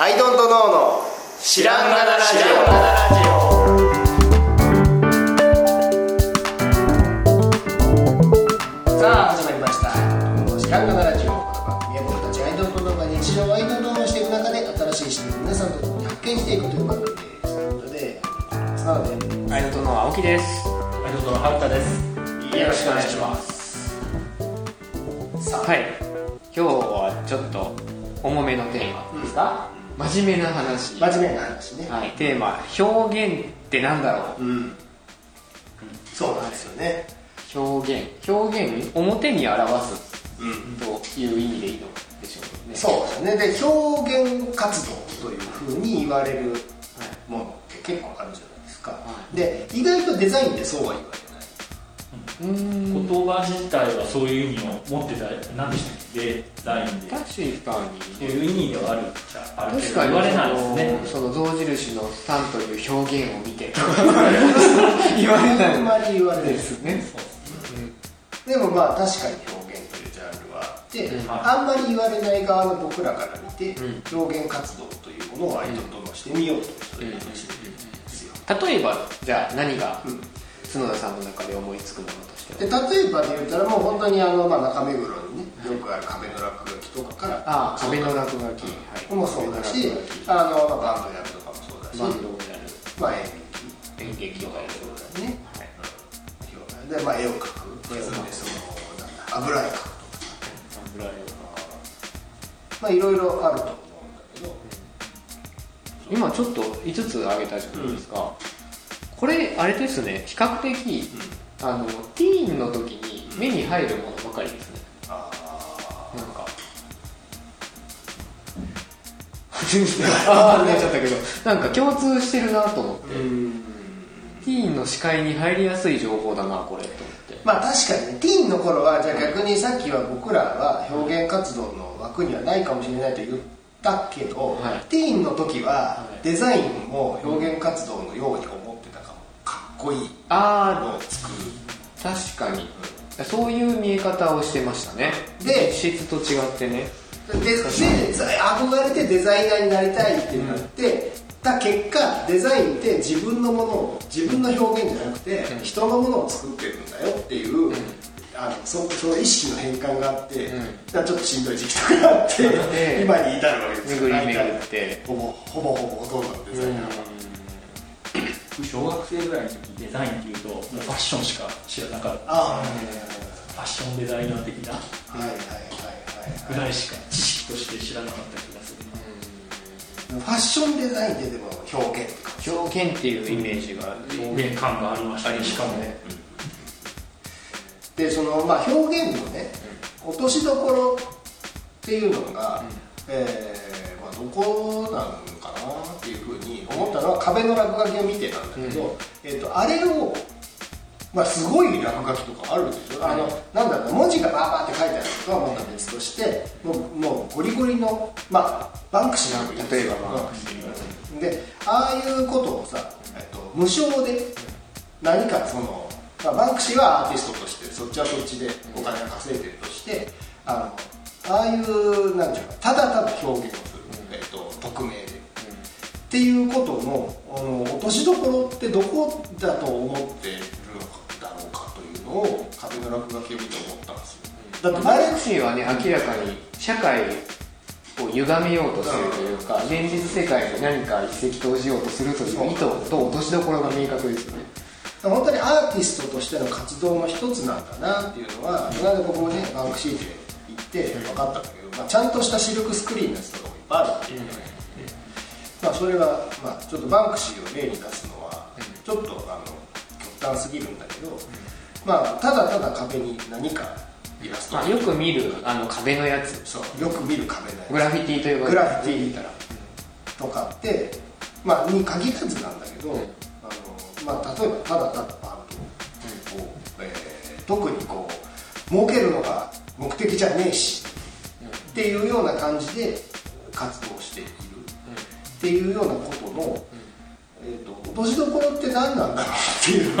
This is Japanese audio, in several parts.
アイドントノーの知らんがなラジオさあ始まりました知らんがなラジオこの番組は僕たちアイドントノーが日常をアイドントノーしていく中で新しい視点を皆さんと共に発見していくという番組ですということでなのでアイドントの青木です。アイドルのはるかです。よろしくお願いしますさあ、はい。今日はちょっと重めのテーマですか、真面目な話。真面目な話ね、はい。テーマ、表現ってなんだろうんそうなんですよねう表現。表現表に表すうんという意味でいいのでしょうね。そうですねで表現活動というふうに言われるものって結構あるじゃないですか、はで意外とデザインでそうは言わうーん。言葉自体はそういう意味を持ってた、何でしたっけ？デザインで。確かそうに。いう意味ではあるっちゃあるけ確かにど言われないですね。そのその象印のスタンという表現を見て。言われないあんまり言われないですね。でもまあ確かに表現というジャンルはあって、うん。あんまり言われない側の僕らから見て、う表現活動というものをアイドルとしてみようという話ですよ、例えばじゃあ何がうん。角田さんの中で思いつくものでは例えばで言ったらもう本当にあの、まあ、中目黒にねよくある壁の落書きとかからああ壁の落書き。はい。もそうだしあの、まあ、バンドやるとかもそうだしバンドをやるまあ演演劇とかやる劇そうだね。はい。で、まあ、絵を描く。絵を描く。でその油絵描くとか。ぐらいはまあいろいろあると思うんだけど。今ちょっと5つ挙げたじゃないですか、これあれですね。比較的、あのティーンの時に目に入るものばかりですね。あなんか。ああなっちゃったけど。なんか共通してるなと思って、ティーンの視界に入りやすい情報だなこれと思って。まあ確かにね。ティーンの頃はじゃあ逆にさっきは僕らは表現活動の枠にはないかもしれないと言ったけど、はい。ティーンの時ははい。デザインも表現活動のようにこいい。あのを作る。あ確かに。そういう見え方をしてましたね。で質と違ってね。でで憧れてデザイナーになりたいってなって、た結果デザインって自分のものを自分の表現じゃなくて、うん。人のものを作ってるんだよっていう、ん。あのそその意識の変換があって、うん。ちょっとしんどい時期とかがあって、で今に至るわけです巡り巡大体ってほぼほぼほぼほとんどのデザイナーは、小学生ぐらいの時デザインっていうともうファッションしか知らなかった。あファッションデザイナー的な。あはいはいはいはいぐらいしか知識として知らなかった気がするファッションデザインってでも表現表現っていうイメージが表現感がありましたありましかもね。でその、まあ、表現のね落としどころっていうのが、えーまあ、どこなのかなっていうふうに思ったのは壁の落書きを見てたんだけど、うん。えー、とあれを、まあ、すごい落書きとかあるでしょ、あのなんだろう文字がバーバーって書いてあるとかはまた別としてもうもうゴリゴリの、まあ、バンクシーなんか。例えば。バンクうんでああいうことをさ、えっと、無償で何かその、まあ、バンクシーはアーティストとしてそっちはそっちでお金が稼いでるとしてあのああいうなんていうかただただ表現をする、えっと、匿名で、っていうことのあの落としどころってどこだと思ってるのだろうかというのを壁の落書きを見て思ったんですよだってバレクシーはね明らかに社会を歪めようとするというか現実世界に何か一石投じようとするという意図と落としどころが明確ですよね。本当にアーティストとしての活動の一つなんだなっていうのはこの間僕もねバンクシーで行って分かったんだけど、まあ、ちゃんとしたシルクスクリーンのやつとかもいっぱいあるっていうね、まあ、それは、まあ、ちょっとバンクシーを例に出すのはちょっとあの極端すぎるんだけど、まあ、ただただ壁に何かイラスト。まあ、よく見るあの壁のやつ。そうよく見る壁のやつ。グラフィティというグラフィティとかって、まあ、に限らずなんだけど、うん。あのまあ、例えばただただバンドを、えー特にこう儲けるのが目的じゃねえし、っていうような感じで活動している、っていうようなことの、えー、と落としどころって何なんだろうっていう。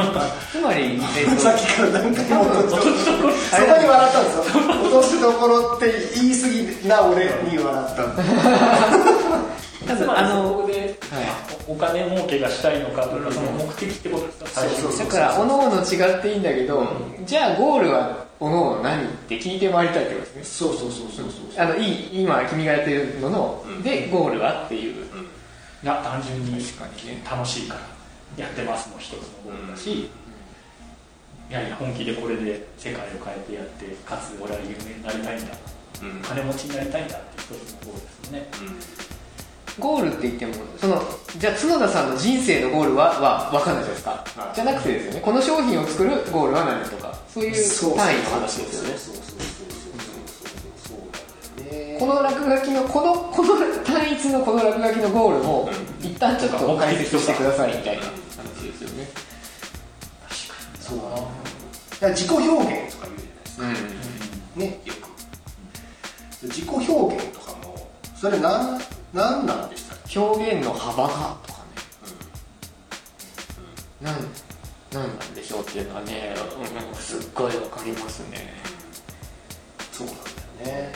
つまり、えっと さっきから何回も落としどころそこに笑ったんですよ。落としどころって言い過ぎな俺に笑った多分まりそあのこで、おお金儲けがしたいのかとか、その目的ってことですか？だからおのおの違っていいんだけど、じゃあゴールはおのおの何？って聞いて回りたいってことですね。そうそうそうそうそうあのいい今君がやってるのの、でゴールはっていう、いや単純に楽しいからやってますの一つのゴールだし、やはり本気でこれで世界を変えてやってかつ俺は有名になりたいんだ、うん。金持ちになりたいんだっていう一つのゴールですよね、ゴールって言ってもそのじゃあ角田さんの人生のゴールはは分かんないじゃないですか、はい。じゃなくてですよね。この商品を作るゴールは何とか。そういう単位の話ですよねこの落書きのこの この単一のこの落書きのゴールを一旦ちょっと解説してくださいみたいな話ですよね。そうだから自己表現とか言うじゃないですかうん。ね。よく自己表現とかもそれなんなんなんでしたっけ？表現の幅がとかね、なんなんなんでしょうっていうのはね、うん、すっごいわかりますね。そうなんだよね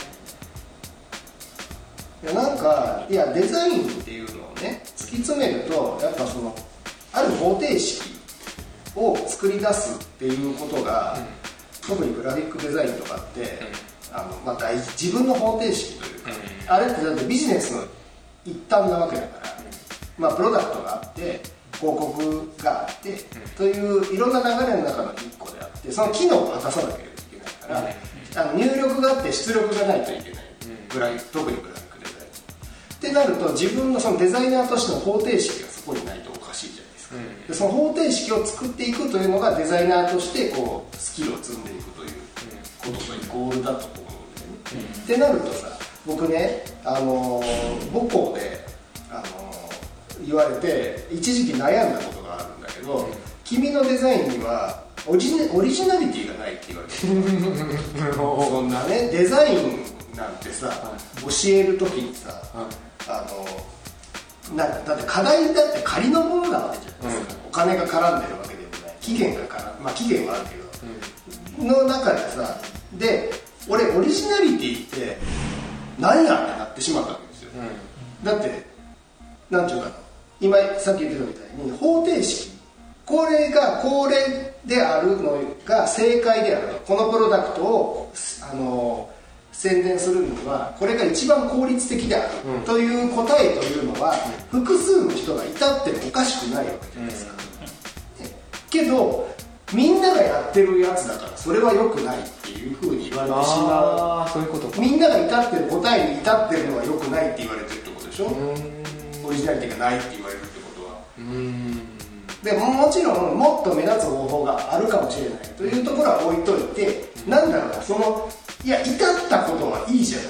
いやなんかいやデザインっていうのをね突き詰めるとやっぱそのある方程式を作り出すっていうことが、特にグラフィックデザインとかって、あのまあ、大事自分の方程式というか、あれってだってビジネスの一端なわけだから、まあ、プロダクトがあって広告があって、といういろんな流れの中の1個であってその機能を果たさなければいけないから、あの入力があって出力がないといけない、グラフ特にグラフィックってなると自分のそのデザイナーとしての方程式がそこにないとおかしいじゃないですか、でその方程式を作っていくというのがデザイナーとしてこうスキルを積んでいくということとイコールだと思うんだよね、ってなるとさ僕ね、あのー母校で、あのー言われて一時期悩んだことがあるんだけど、君のデザインにはオリジナオリジナリティがないって言われてる。そんなねデザインなんてさ、教える時にさ、あのなだって課題だって仮のものなわけじゃないですか、お金が絡んでるわけでもない。期限が絡まあ期限はあるけど、の中でさで俺オリジナリティって何やってなってしまったわけですよ、だってなんていうかな今さっき言ってたみたいに方程式。これがこれであるのが正解である。このプロダクトをあの宣伝するにはこれが一番効率的である、という答えというのは、複数の人がいたってもおかしくないわけじゃないです。か、ねけどみんながやってるやつだからそれは良くないっていうふうに言われてしまああそういうことみんなが至ってる答えに至ってるのは良くないって言われてるってことでしょ、オリジナリティがないって言われるってことは。うん。でももちろんもっと目立つ方法があるかもしれない。というところは置いといてなんだろうなそのいや至ったことはいいじゃない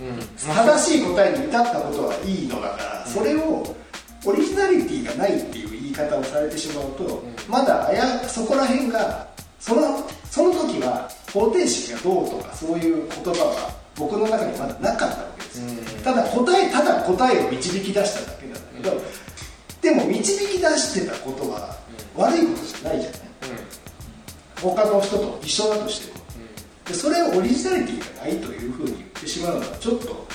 うん。正しい答えに至ったことはいいのだからそれをオリジナリティがないっていう言い方をされてしまうとまだあやそこら辺がそのその時は方程式がどうとかそういう言葉は僕の中にまだなかったわけですよ。ただ答えただ答えを導き出しただけなんだけどでも導き出してたことは悪いことじゃないじゃない他の人と一緒だとしてもでそれをオリジナリティがないというふうに言ってしまうのはちょっと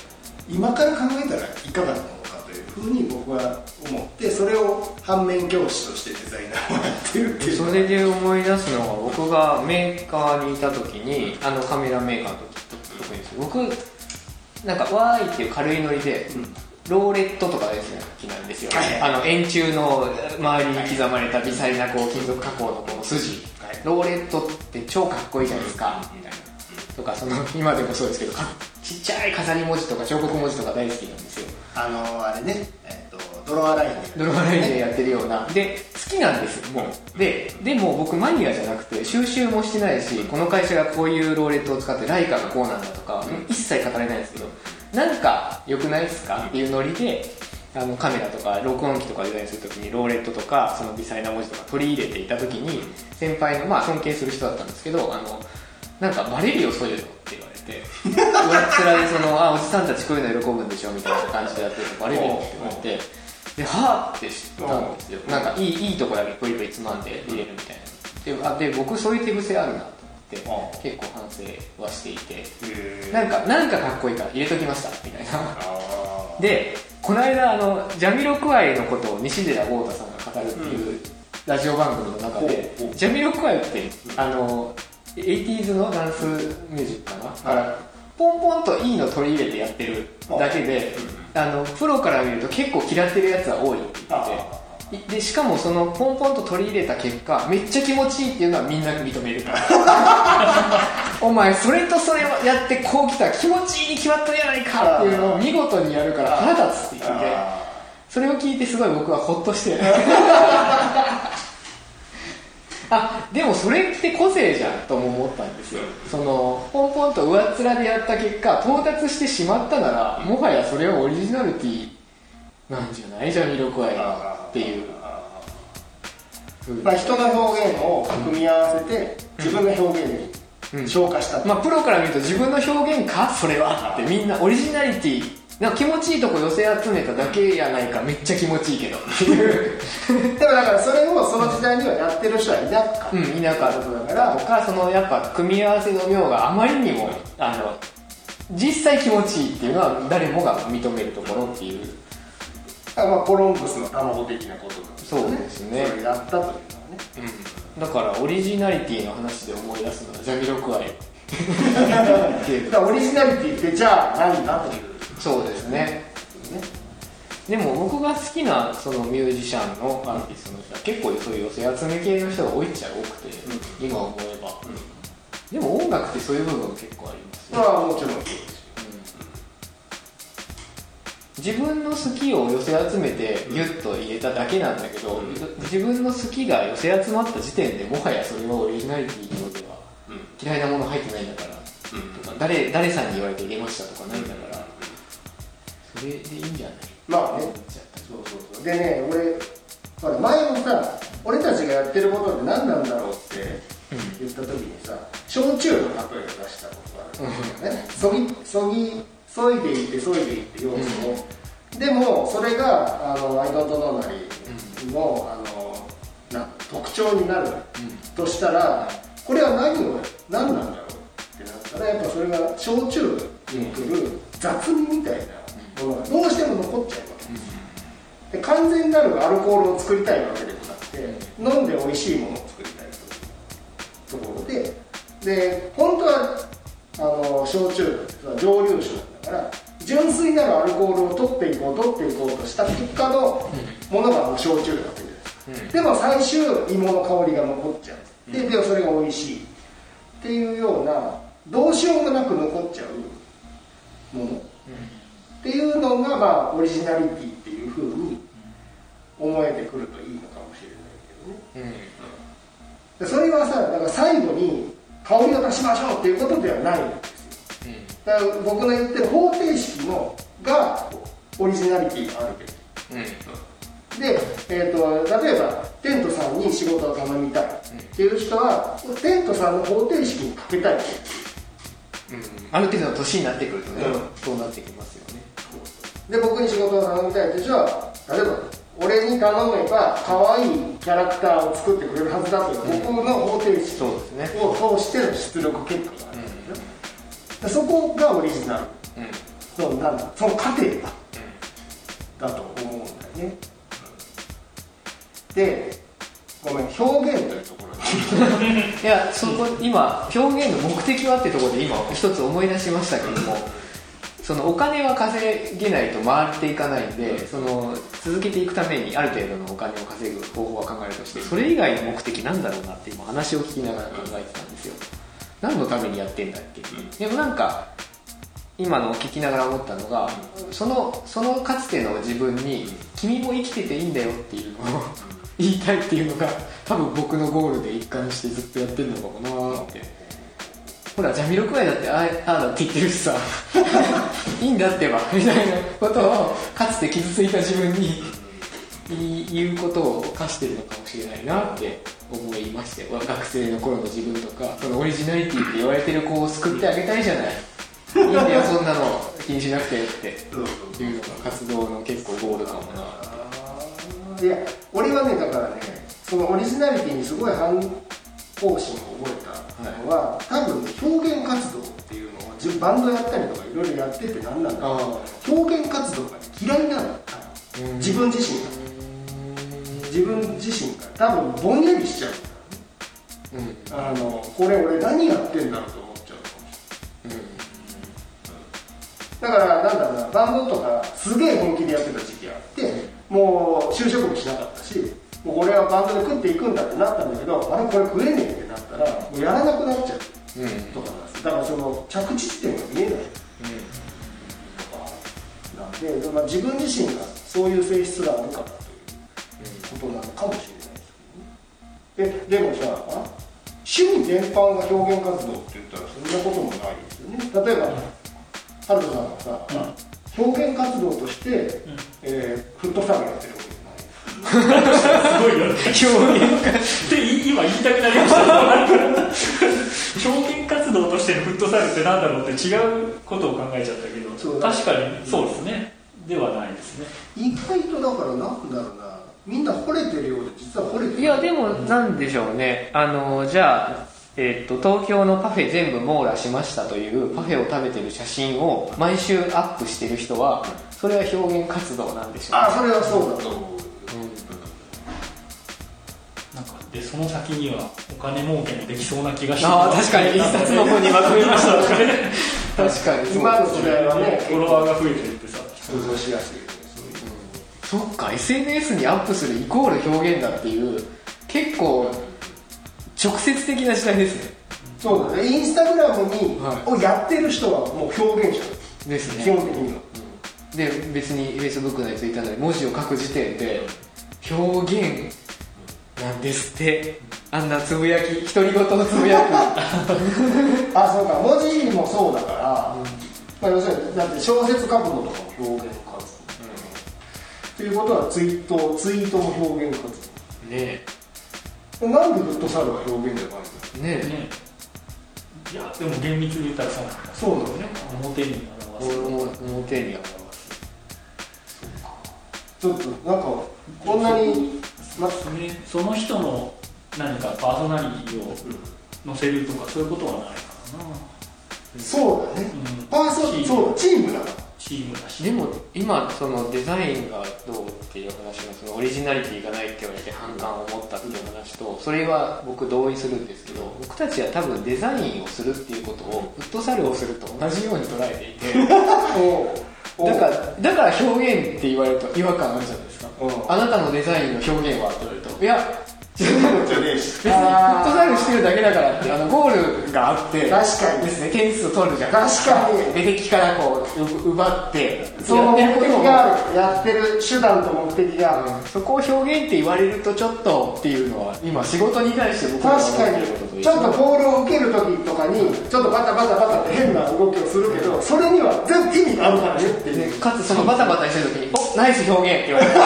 今から考えたらいかがなものかというふうに僕は思ってそれを反面教師としてデザイナーをやってるっていうそれで思い出すのが僕がメーカーにいた時にあのカメラメーカーの時特に僕なんかわーいっていう軽いノリで、ローレットとかですね好きなんですよ、はいはい。あの円柱の周りに刻まれた微細なこう金属加工のこの筋、はい。ローレットって超かっこいいじゃないですか、みたいなとかその 今でもそうですけどかちっちゃい飾り文字とか彫刻文字とか大好きなんですよ。あのあれね、えっとドロアラインで。ドローラインでやってるような。で好きなんですよもう。ででも僕マニアじゃなくて収集もしてないしこの会社がこういうローレットを使ってライカがこうなんだとか、一切語れないんですけどなんか良くないですか？っていうノリであのカメラとか録音機とかデザインするときにローレットとかその微細な文字とか取り入れていたときに先輩のまあ尊敬する人だったんですけどあのなんかバレるよそういうのって言われて。上っ面でそのあおじさんたちこういうの喜ぶんでしょみたいな感じでやってるとバレるよって言われて。ではぁって知ったんですよ。なんかいいいいとこだけポリポリつまんで入れるみたいな。であで僕そういう手癖あるなと思って結構反省はしていて。なんかなんかかっこいいから入れときましたみたいな。あでこの間あのジャミロクワイのことを西寺豪太さんが語るっていうラジオ番組の中で、ジャミロクワイってあの 80s のダンスミュージックかな、からポンポンといいの取り入れてやってるだけで、あのプロから見ると結構嫌ってるやつは多いって言って。てでしかもそのポンポンと取り入れた結果めっちゃ気持ちいいっていうのはみんな認めるから。お前それとそれをやってこう来たら気持ちいいに決まったじゃないかっていうのを見事にやるから腹立つって言って。てそれを聞いてすごい僕はホッとして あでもそれって個性じゃんとも思ったんですよ。そのポンポンと上っ面でやった結果到達してしまったならもはやそれはオリジナリティなんじゃない？じゃん魅力愛がっていう。まあ、人の表現を組み合わせて自分の表現に昇華した、まあ、プロから見ると自分の表現か？それはって。みんなオリジナリティなんか気持ちいいとこ寄せ集めただけやないかめっちゃ気持ちいいけど。でもだからそれをその時代にはやってる人はいなかった、うんいなかっただからとかそのやっぱ組み合わせの妙があまりにもあの実際気持ちいいっていうのは誰もが認めるところっていう。あまあ、コロンブスの卵的なことなんですよそうですね。それをやったというのはね。だからオリジナリティの話で思い出すのはジャミロクワイ オリジナリティってじゃあ何だというそうですね。ね。でも僕が好きなそのミュージシャンのアーティストの人は結構そういう寄せ集め系の人が多いっちゃ多くて、今思えば、でも音楽ってそういう部分結構ありますね、まあもちろんそうです自分の好きを寄せ集めてギュッと入れただけなんだけど、自分の好きが寄せ集まった時点でもはやそれはオリジナリティのでは嫌いなもの入ってないんだから、とか誰誰さんに言われて入れましたとかないんだから、それでいいんじゃない？まあね。そうそうそうでね俺ほら前もさ俺たちがやってることって何なんだろうって言った時にさ焼酎の例えを出したことがあるんだよね。そぎそぎそいでいってそいでいって要素を、でもそれがあのアイドントノーナリのあのな特徴になるとしたらこれは何を何なんだろうってなったらやっぱそれが焼酎に来る雑味みたいなものがどうしても残っちゃうわけで完全なるアルコールを作りたいわけでもなくて飲んで美味しいものを作りたいというところでで本当はあの焼酎ってさ蒸留酒なんだから純粋なるアルコールを取っていこう取っていこうとした結果のものがもう焼酎なわけです。か、でも最終芋の香りが残っちゃう。ででそれが美味しい。っていうようなどうしようもなく残っちゃうもの、っていうのがまあオリジナリティっていうふうに思えてくるといいのかもしれないけどね。でそれはさだから最後に香りを出しましょうっていうことではないんですよ。だから僕の言ってる方程式のがオリジナリティがあるべきで、えー、と例えばテントさんに仕事を頼みたいっていう人はテントさんの方程式にかけたい。ってうんある程度の年になってくるとね、うん。そうなってきますよね。で僕に仕事を頼みたいって人は例えば俺に頼めば可愛いキャラクターを作ってくれるはずだという僕の方程式を通しての出力結果がある。ん。ですよ、でそこがオリジナル。うん。そうなんだ。その過程だ、だと思うんだよね。でごめん表現というとこいやそこ今表現の目的はってところで今一つ思い出しましたけどもそのお金は稼げないと回っていかないんでその続けていくためにある程度のお金を稼ぐ方法は考えるとしてそれ以外の目的なんだろうなって今話を聞きながら考えてたんですよ。何のためにやってんだっけ？でもなんか今のを聞きながら思ったのがそのそのかつての自分に「君も生きてていいんだよ」っていうのを 言いたいっていうのが多分僕のゴールで一貫してずっとやってるのかもなーって。ほらジャミロクワイだってああああだって言ってるしさ。いいんだってばみたいなことをかつて傷ついた自分に言うことを課してるのかもしれないなって思いまして。学生の頃の自分とかそのオリジナリティって言われてる子を救ってあげたいじゃない。いいんだよそんなの気にしなくてって。いうのが活動の結構ゴールかもないや俺はねだからねそのオリジナリティにすごい反抗心を覚えたのは、多分表現活動っていうのをバンドやったりとかいろいろやっててなんなんだけど表現活動が嫌いなん。自分自身が。自分自身が多分ぼんやりしちゃう。うん。あのこれ俺何やってんだろうと思っちゃうかもしれない。だからなんだろうなバンドとかすげえ本気でやってた時期があってもう就職もしなかったしもうこれはバンドで食っていくんだってなったんだけどあれこれ食えねえってなったらもうやらなくなっちゃう。うん。とかなんですだからその着地地点が見えない。なんで、まあ、自分自身がそういう性質があるからということなのかもしれないですけどね。ででもさ趣味全般が表現活動って言ったらそんなこともないですよね。例えばハルトさんがさ、表現活動として、えーフットサルやってるわけじゃない いよね表現ってい今言いたくなりました表現活動としてのフットサルってなんだろうって違うことを考えちゃったけど確かにそうですね。ではないですね。意外とだからなんだろうな。みんな惚れてるようで実は惚れてる。いやでもなんでしょうね。あのじゃあえっと東京のパフェ全部網羅しましたというパフェを食べてる写真を毎週アップしてる人はそれは表現活動なんでしょうね。あそれはそうだと思うでその先にはお金儲けもできそうな気がしてああ確かに一冊の本にまとめました。確かに。今の時代はねフォロワーが増えてるってさ想像しやすい。よねそっか SNS にアップするイコール表現だっていう結構直接的な時代ですね。そうだね。インスタグラムに、はい。をやってる人はもう表現者です。基本的には、で別に Facebook なり Twitter なり文字を書く時点で表現なんですって。あんなつぶやき。独り言をつぶやく あそうか。文字もそうだから、まあ、要するにだって小説書くのとかも表現活動、ということはツイートツイートも表現活ね動なんでフットサルは表現じゃないの？え。ねねいやでも厳密に言ったらそうなんだ。そうなの？ね表にえ表す。表に表ちょっとなんかこんなに、ま、ね。その人の何かパーソナリティを載せるとかそういうことはないからな、そうだね、うん。パーソそうだチームだから。チームだし。でも今そのデザインがどうっていう話のそのオリジナリティがないって言われて反感を持ったっていう話とそれは僕同意するんですけど僕たちは多分デザインをするっていうことをフットサルをすると同じように捉えていて だからだから表現って言われると違和感あるじゃないですか。うんあなたのデザインの表現は？って言われるといやそんなのじゃね別にフットサルしてるだけだからってあのゴールがあって確かに。ですね点数を取るじゃん。確かに。出てきからこうう奪って。その目的があるやってる手段と目的が。ある、そこを表現って言われるとちょっとっていうのは今仕事に対して僕が思確かに。ちょっとボールを受ける時とかにちょっとバタバタバタって変な動きをするけどそれには全部意味があるからねっていう。でかつそのバタバタしてる時に「おナイス表現」って言われて。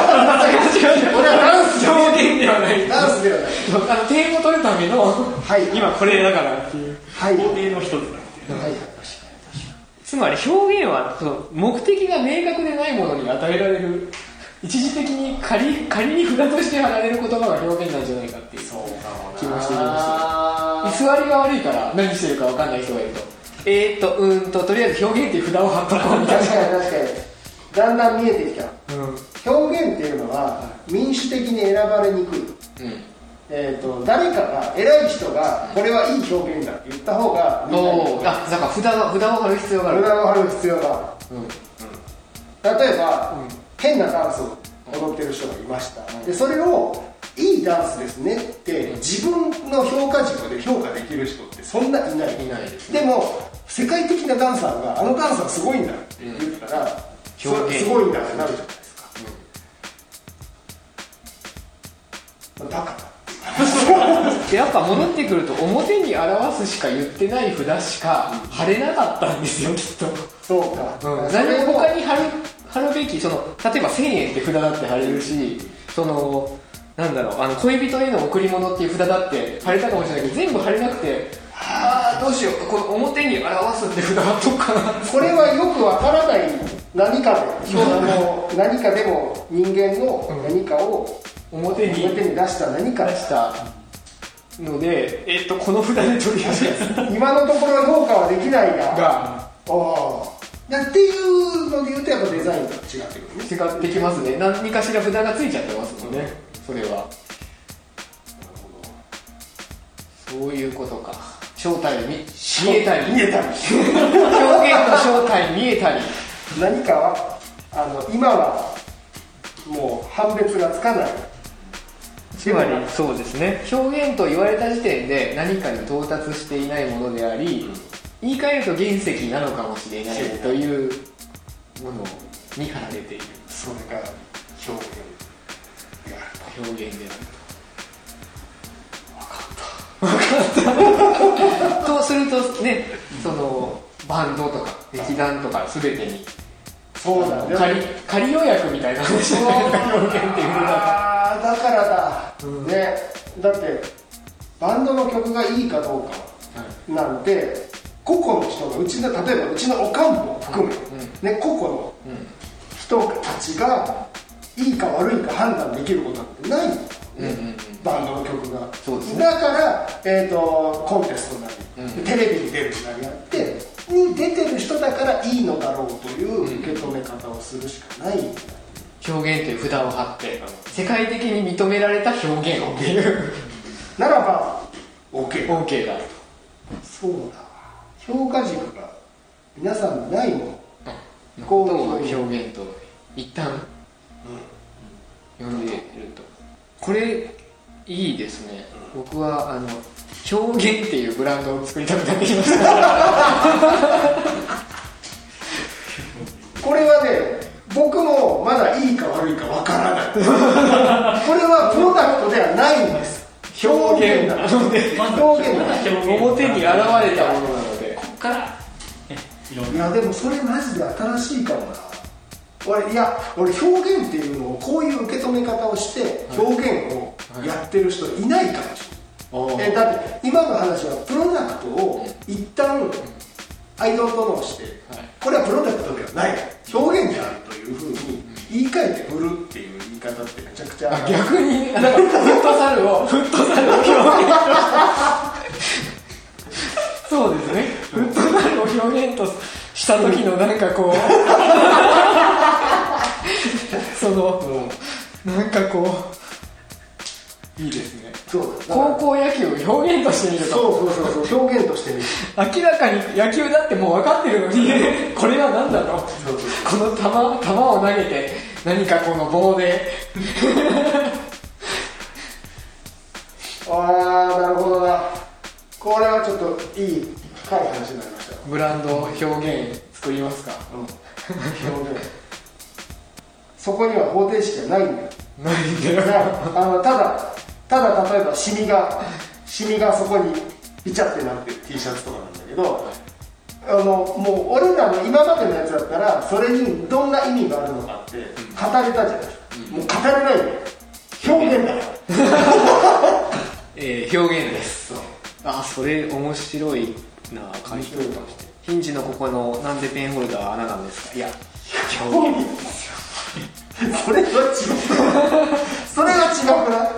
俺はダンス表現ではない。ダンスではないあの点を取るための、い。今これだからっていう。はい。工程の一つだっていうはい。つまり表現はその目的が明確でないものに与えられる一時的に仮仮に札として貼られる言葉が表現なんじゃないかっていう。気もしてきました居座りが悪いから何してるか分かんない人がいると。えー、っとうーんととりあえず表現っていう札を貼っとこうみたい確かに確かに。だんだん見えてきた。なうん。表現っていうのは民主的に選ばれにくいうん。えー、と誰かが偉い人がこれはいい表現だって言った方がみんなにあだから札が札を貼る必要がある。無駄を張る必要がある。うん。例えば、変なダンスを踊ってる人がいました、でそれをいいダンスですねって自分の評価軸で評価できる人ってそんないない。いないですね。でも世界的なダンサーがあのダンサーすごいんだって言ったら、すごいんだってなるじゃないだからでやっぱ戻ってくると表に表すしか言ってない札しか貼れなかったんですよきっと。そうか、うん、何もも他に貼る貼るべきその例えば1000円って札だって貼れるしそのなんだろうあの恋人への贈り物っていう札だって貼れたかもしれないけど全部貼れなくてああどうしようこの表に表すって札貼っとくかなこれはよくわからない何かで何かでも人間の何かを表に表に出した何か出したのでえっとこの札でとりあえず今のところ評価はできないががあっていうので言うとやっぱデザインとは違ってくるね。違ってきますね。何かしら札がついちゃってますもんね。それは。そういうことか。正体見見えたり。見えたり。表現の正体見えたり。何かはあの今はもう判別がつかないつまりそうですね。表現と言われた時点で何かに到達していないものであり、言い換えると原石なのかもしれないというものに貼られている。それが表現である表現であると。分かった。とするとねそのバンドとか劇団とか全てにそうだね。仮仮予約みたいな話じゃないですか表現っていうのがだからだ、ね。だってバンドの曲がいいかどうかなんて個々の人がうちの例えばうちのおかんも含め、ね、個々の人たちがいいか悪いか判断できることなんてない。の、うんうんうん。バンドの曲が。そうですね。だから、えー、とコンテストなり、うん。テレビに出るなりやってに出てる人だからいいのだろうという受け止め方をするしかない。んだ、表現という札を貼って世界的に認められた表現っていうならば OK OK だと。そうだ。評価軸が皆さんにないもの。こう表現と一旦読んでいると。これいいですね。僕はあの表現っていうブランドを作りたくなってきました。これはね僕もまだいいか悪いかわからない。これはプロダクトではないんです。表現だ。表現。だ。表に現れたものなので。こっから、ね、いやでもそれマジで新しいかもな。俺いや俺表現っていうのをこういう受け止め方をして表現をやってる人いないかもしれない、えだって今の話はプロダクトを一旦アイドルトノーして、はい。これはプロダクトではない。表現である言い換えて売るっていう言い方ってめちゃくちゃあ逆になんかフットサルを。フットサルを表現。そうですね。フットサルを表現とした時のなんかこう。そのなんかこういいですね。そう高校野球を表現としてみると。そうそうそうそう表現としてみる。明らかに野球だってもう分かってるのにこれは何だろうこの球球を投げて何かこの棒で。ああなるほどな。これはちょっといい深い話になりましたよ。ブランド表現作りますか？表現。そこには方程式がないんだよ。ないんだよ。あのただただ例えばシミがシミがそこにピチャってなってる T シャツとかなんだけどあのもう俺らの今までのやつだったらそれにどんな意味があるのかって語れたじゃない、もう語れないよ。表現だから えー表現です。あそれ面白いな回答としてヒンジのここのなんでペンホルダー穴なんですか？いや表現ですよ。それは違う それは違くない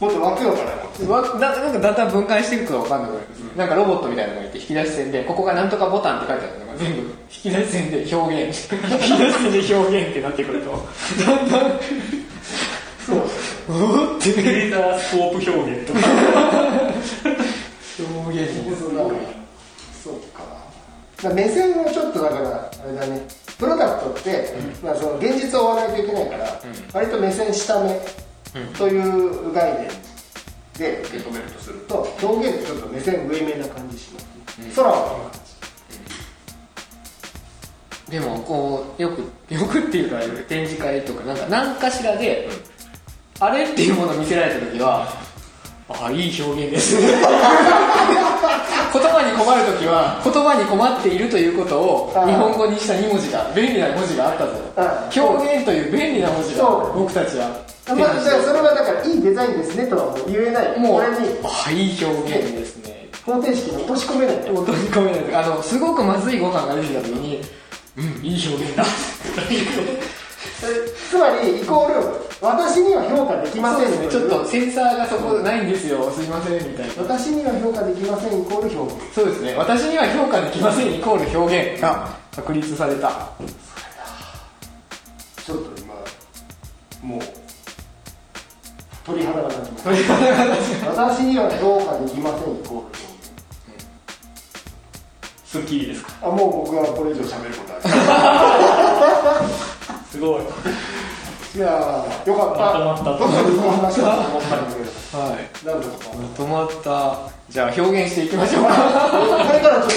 もっと湧くのかなわななんかだんだん分解していくと分かんなくなる、なんかロボットみたいなのがいて引き出し線でここがなんとかボタンって書いてあるのが全部引き出し線で表現。引き出し線で表現ってなってくると。だんだん。そう。おおって。レーザースコープ表現とか。表現。にそうだそうか。目線をちょっとだからあれだねプロダクトって、まあ、その現実を追わないといけないから、割と目線下目という概念で受け止めるとする。と表現ってちょっと目線上目な感じしますね、空はこんな感じでもこうよくよくっていうか展示会とかなんか何かしらで、あれっていうものを見せられた時はああいい表現ですね 言葉に困る時は言葉に困っているということを日本語にした2文字が便利な文字があったぞ。あ表現という便利な文字が僕たちはまあ、それはだからいいデザインですねとは言えない。もうこれに。ああいい表現ですね。方程式に落とし込めない。落とし込めない。あのすごくまずいご飯が出てきた時にうんいい表現だつまりイコール私には評価できませんねちょっとセンサーがそこないんですよ。すいませんみたいな。私には評価できませんイコール表現そうですね。私には評価できませんイコール表現。が確立された。ちょっと今もう鳥肌が立ちます私には評価できませんイコール表現。スッキリですか？あもう僕はこれ以上喋ることはない すごい。いやーよかった。まとまったどうぞこの話はい。なんとかまとまった。じゃあ表現していきましょうか。これからちょっ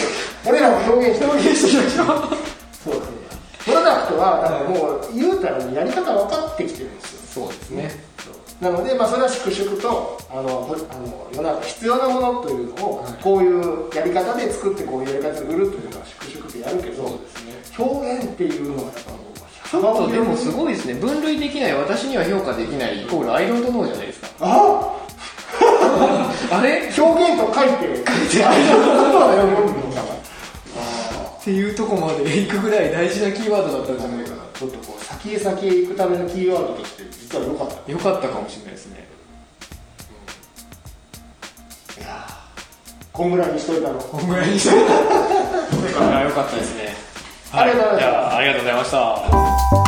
と俺らも表現して表現していきましょう。そうですね。プロダクトはだからもう言うたらやり方分かってきてるんですよ。そうですね。なので、まあ、それは粛々とあのほあの世の中必要なものというのを、こういうやり方で作ってこういうやり方で売るというのは粛々とやるけどそうですね。表現っていうのはやっぱちょっとでもすごいですね。分類できない。私には評価できないイコールアイドントノーじゃないですか。あ？あれ？表現と書いて書いてある。ことは読むのかなっていうとこまで行くぐらい大事なキーワードだったんじゃないかな。ちょっとこう先へ先へ行くためのキーワードとして実は良かったよかった。かもしれないですねいやー。こんぐらいにしといたの。こんぐらいにしてよかったですねありがとうございました